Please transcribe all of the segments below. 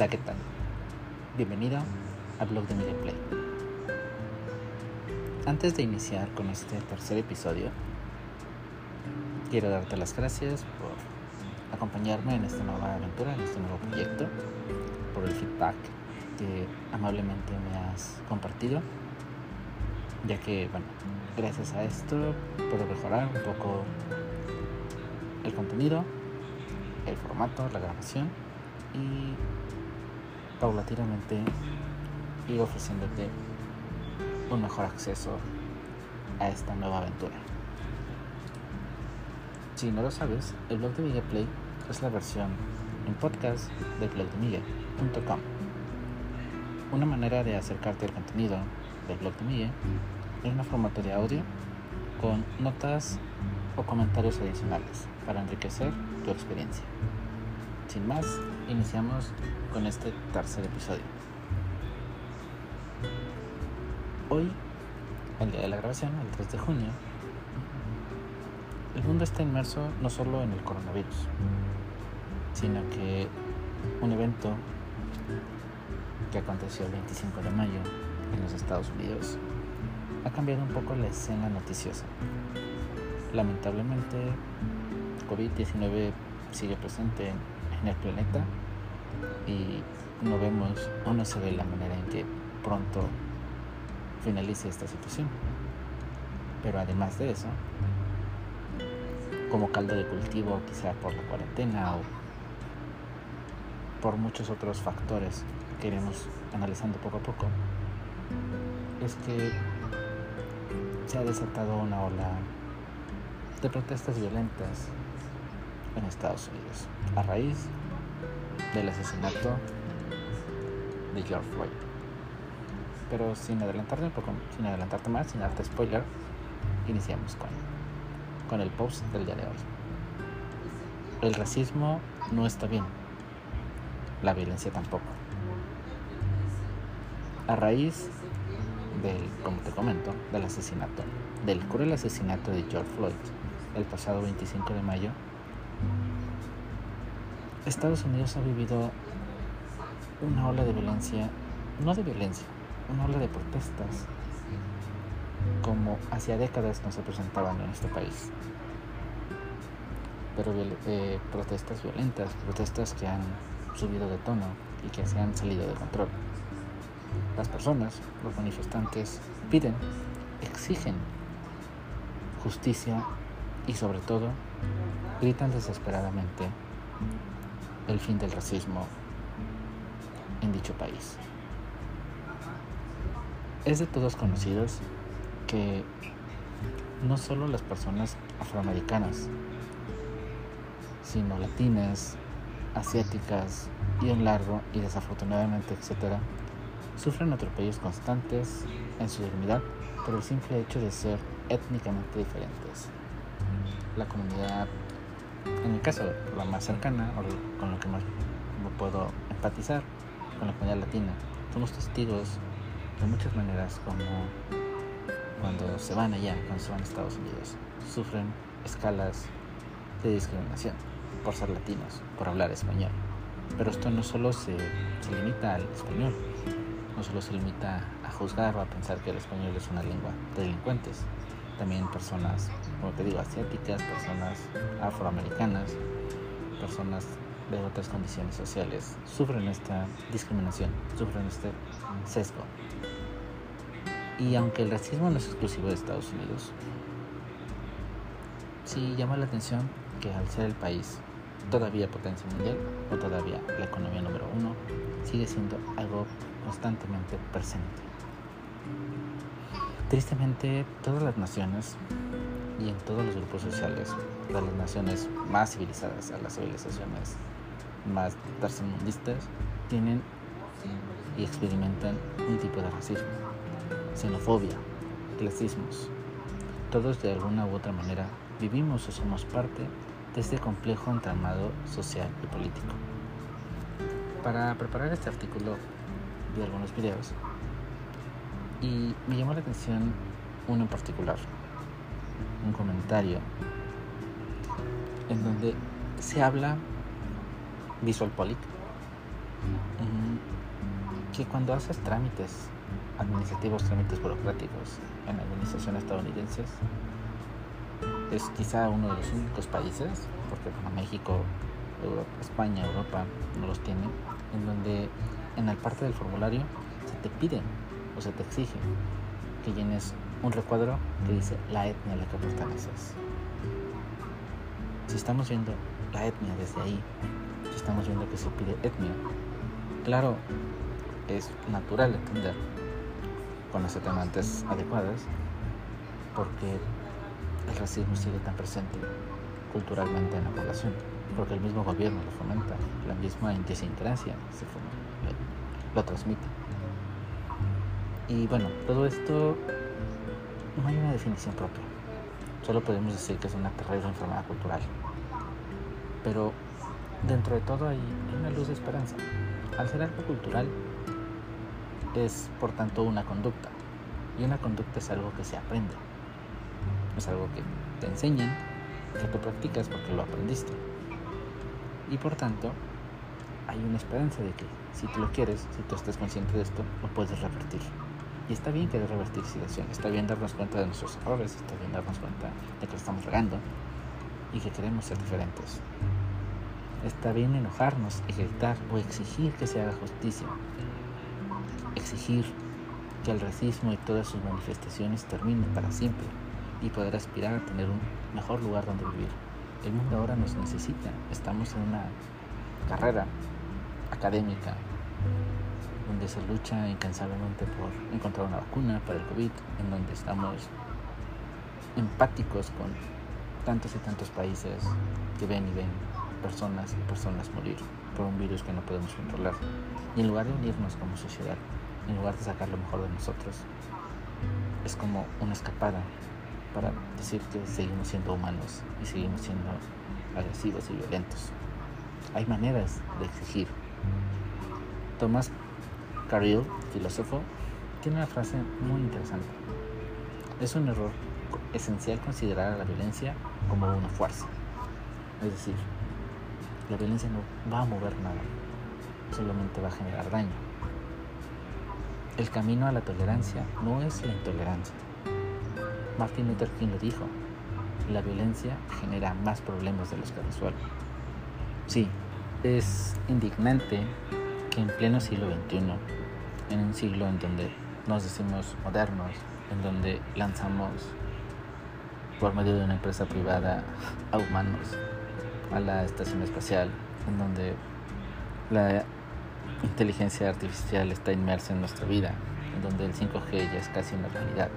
Hola, ¿qué tal? Bienvenido al blog de Media Play. Antes de iniciar con este tercer episodio, quiero darte las gracias por acompañarme en esta nueva aventura, en este nuevo proyecto, por el feedback que amablemente me has compartido, ya que, bueno, gracias a esto puedo mejorar un poco el contenido, el formato, la grabación y paulatinamente ir ofreciéndote un mejor acceso a esta nueva aventura. Si no lo sabes, el blog de Miguel Play es la versión en podcast de Miguel.com. Una manera de acercarte al contenido del blog de Miguel en un formato de audio con notas o comentarios adicionales para enriquecer tu experiencia. Sin más, iniciamos con este tercer episodio. Hoy, el día de la grabación, el 3 de junio, el mundo está inmerso no solo en el coronavirus, sino que un evento que aconteció el 25 de mayo en los Estados Unidos ha cambiado un poco la escena noticiosa. Lamentablemente, COVID-19 sigue presente en el planeta y no vemos o no se ve la manera en que pronto finalice esta situación. Pero además de eso, como caldo de cultivo quizá por la cuarentena o por muchos otros factores que iremos analizando poco a poco, es que se ha desatado una ola de protestas violentas en Estados Unidos a raíz del asesinato de George Floyd. Pero sin poco, sin adelantarte más, sin darte spoiler, iniciamos con, con el post del día de hoy. El racismo no está bien, la violencia tampoco. A raíz del, como te comento, del asesinato, del cruel asesinato de George Floyd el pasado 25 de mayo, Estados Unidos ha vivido una ola de violencia, no de violencia, una ola de protestas como hacia décadas no se presentaban en este país. Pero eh, protestas violentas, protestas que han subido de tono y que se han salido de control. Las personas, los manifestantes, piden, exigen justicia y sobre todo gritan desesperadamente el fin del racismo en dicho país. Es de todos conocidos que no solo las personas afroamericanas, sino latinas, asiáticas y un largo y desafortunadamente etcétera, sufren atropellos constantes en su dignidad por el simple hecho de ser étnicamente diferentes. La comunidad en mi caso, la más cercana o con lo que más puedo empatizar con la comunidad latina, somos testigos de muchas maneras como cuando se van allá, cuando se van a Estados Unidos, sufren escalas de discriminación por ser latinos, por hablar español. Pero esto no solo se, se limita al español, no solo se limita a juzgar o a pensar que el español es una lengua de delincuentes, también personas, como te digo, asiáticas, personas afroamericanas, personas de otras condiciones sociales, sufren esta discriminación, sufren este sesgo. Y aunque el racismo no es exclusivo de Estados Unidos, sí llama la atención que al ser el país todavía potencia mundial o todavía la economía número uno, sigue siendo algo constantemente presente. Tristemente, todas las naciones y en todos los grupos sociales de las naciones más civilizadas, a las civilizaciones más tercermundistas, tienen y experimentan un tipo de racismo, xenofobia, clasismos. Todos de alguna u otra manera vivimos o somos parte de este complejo entramado social y político. Para preparar este artículo vi algunos videos y me llamó la atención uno en particular, un comentario en donde se habla visual mm, que cuando haces trámites administrativos, trámites burocráticos en administraciones estadounidenses, es quizá uno de los únicos países, porque bueno, México, España, Europa no los tienen, en donde en la parte del formulario se te pide o se te exige que llenes un recuadro que dice la etnia a la que perteneces. Si estamos viendo la etnia desde ahí, si estamos viendo que se pide etnia, claro, es natural entender con las atenuantes adecuadas, porque el racismo sigue tan presente culturalmente en la población, porque el mismo gobierno lo fomenta, la misma idiosincrasia se lo transmite. Y bueno, todo esto no hay una definición propia, solo podemos decir que es una terrible enfermedad cultural. Pero dentro de todo hay una luz de esperanza. Al ser algo cultural, es por tanto una conducta. Y una conducta es algo que se aprende. Es algo que te enseñan, que tú practicas porque lo aprendiste. Y por tanto, hay una esperanza de que si tú lo quieres, si tú estás consciente de esto, lo puedes revertir. Y está bien querer revertir situación, está bien darnos cuenta de nuestros errores, está bien darnos cuenta de que lo estamos regando y que queremos ser diferentes. Está bien enojarnos y gritar o exigir que se haga justicia, exigir que el racismo y todas sus manifestaciones terminen para siempre y poder aspirar a tener un mejor lugar donde vivir. El mundo ahora nos necesita. Estamos en una carrera académica donde se lucha incansablemente por encontrar una vacuna para el COVID, en donde estamos empáticos con tantos y tantos países que ven y ven personas y personas morir por un virus que no podemos controlar. Y en lugar de unirnos como sociedad, en lugar de sacar lo mejor de nosotros, es como una escapada para decir que seguimos siendo humanos y seguimos siendo agresivos y violentos. Hay maneras de exigir. Thomas Carlyle, filósofo, tiene una frase muy interesante. Es un error esencial considerar a la violencia como una fuerza. Es decir, la violencia no va a mover nada, solamente va a generar daño. El camino a la tolerancia no es la intolerancia. Martin Luther King lo dijo, la violencia genera más problemas de los que resuelve. Sí, es indignante que en pleno siglo XXI, en un siglo en donde nos decimos modernos, en donde lanzamos por medio de una empresa privada a humanos a la estación espacial, en donde la inteligencia artificial está inmersa en nuestra vida, en donde el 5G ya es casi una realidad.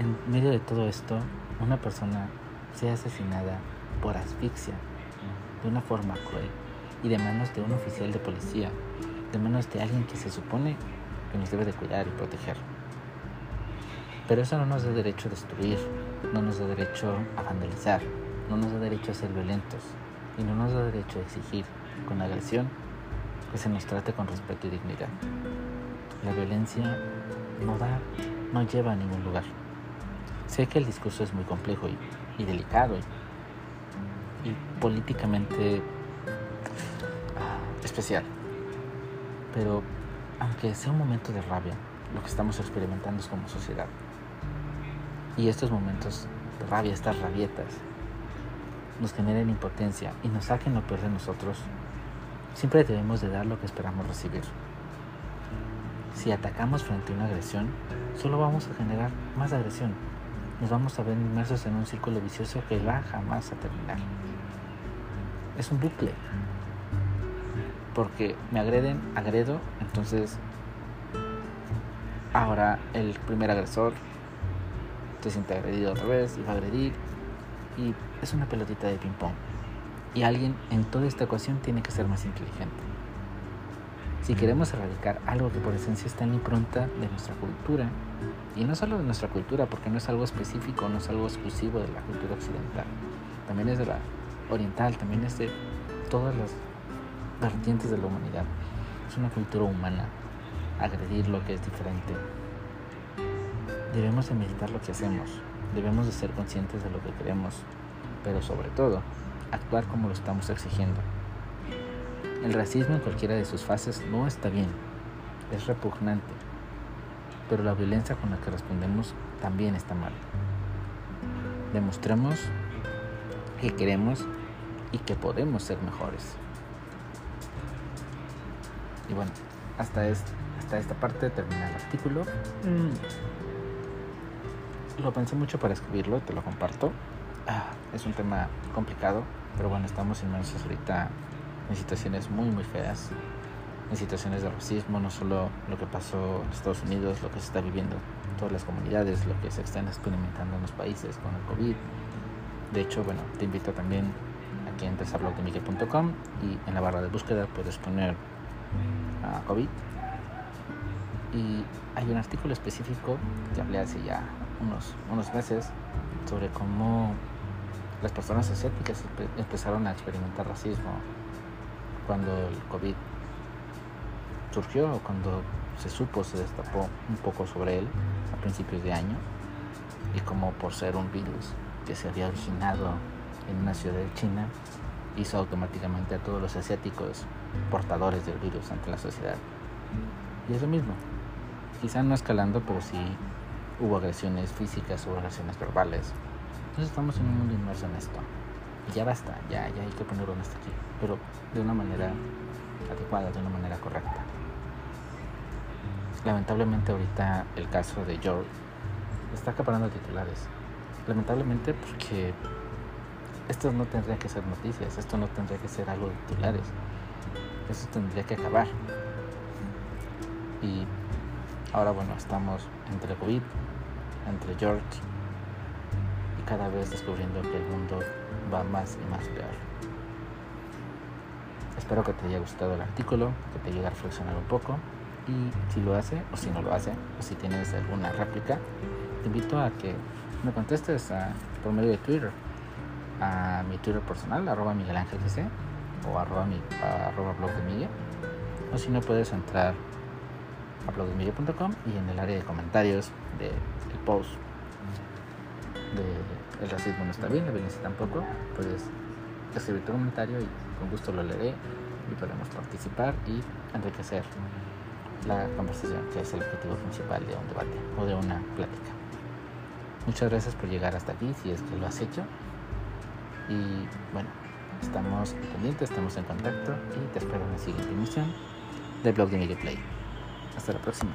En medio de todo esto, una persona sea asesinada por asfixia, de una forma cruel, y de manos de un oficial de policía, de manos de alguien que se supone que nos debe de cuidar y proteger. Pero eso no nos da derecho a destruir, no nos da derecho a vandalizar, no nos da derecho a ser violentos y no nos da derecho a exigir con agresión que se nos trate con respeto y dignidad. La violencia no da, no lleva a ningún lugar. Sé que el discurso es muy complejo y, delicado y, políticamente ah, especial, pero aunque sea un momento de rabia, lo que estamos experimentando es como sociedad. Y estos momentos de rabia, estas rabietas, nos generen impotencia y nos saquen lo peor de nosotros, Siempre debemos de dar lo que esperamos recibir. Si atacamos frente a una agresión, solo vamos a generar más agresión. Nos vamos a ver inmersos en un círculo vicioso que va jamás a terminar. Es un bucle. Porque me agreden, agredo, entonces ahora el primer agresor se siente agredido otra vez y va a agredir. Y es una pelotita de ping-pong. Y alguien en toda esta ecuación tiene que ser más inteligente. Si queremos erradicar algo que por esencia está en la impronta de nuestra cultura, y no solo de nuestra cultura, porque no es algo específico, no es algo exclusivo de la cultura occidental, también es de la oriental, también es de todas las vertientes de la humanidad. Es una cultura humana, agredir lo que es diferente. Debemos de meditar lo que hacemos, debemos de ser conscientes de lo que queremos, pero sobre todo actuar como lo estamos exigiendo. El racismo en cualquiera de sus fases no está bien, es repugnante, pero la violencia con la que respondemos también está mal. Demostremos que queremos y que podemos ser mejores. Y bueno, hasta, hasta esta parte termina el artículo. Mm. Lo pensé mucho para escribirlo, te lo comparto. Ah, es un tema complicado, pero bueno, estamos inmersos ahorita en situaciones muy, muy feas. En situaciones de racismo, no solo lo que pasó en Estados Unidos, lo que se está viviendo en todas las comunidades, lo que se está experimentando en los países con el COVID. De hecho, bueno, te invito también a que entres a blogdemiguel.com y en la barra de búsqueda puedes poner COVID. Y hay un artículo específico que hablé hace ya unos, unos meses sobre cómo las personas asiáticas empezaron a experimentar racismo cuando el COVID surgió, cuando se supo, se destapó un poco sobre él a principios de año y como por ser un virus que se había originado en una ciudad de China hizo automáticamente a todos los asiáticos portadores del virus ante la sociedad. Y es lo mismo, quizá no escalando, pero sí hubo agresiones físicas, hubo agresiones verbales. Entonces estamos en un mundo inmerso en esto. Y ya basta, ya, ya hay que ponerlo hasta aquí, pero de una manera adecuada, de una manera correcta. Lamentablemente ahorita el caso de George está acaparando titulares. Lamentablemente porque esto no tendría que ser noticias, esto no tendría que ser algo de titulares. Eso tendría que acabar. Y ahora bueno, estamos entre COVID, entre George y cada vez descubriendo que el mundo va más y más peor. Espero que te haya gustado el artículo, que te ayude a reflexionar un poco y si lo hace o si no lo hace o si tienes alguna réplica, te invito a que me contestes por medio de Twitter a mi Twitter personal, arroba Miguel Ángel o arroba, mi, arroba blog de. O si no, puedes entrar a blogdemiguel.com y en el área de comentarios del post de El racismo no está bien, la violencia tampoco, puedes escribir tu comentario y con gusto lo leeré y podemos participar y enriquecer la conversación, que es el objetivo principal de un debate o de una plática. Muchas gracias por llegar hasta aquí, si es que lo has hecho. Y bueno, estamos pendientes, estamos en contacto y te espero en la siguiente emisión del blog de Miguel Play. Hasta la próxima.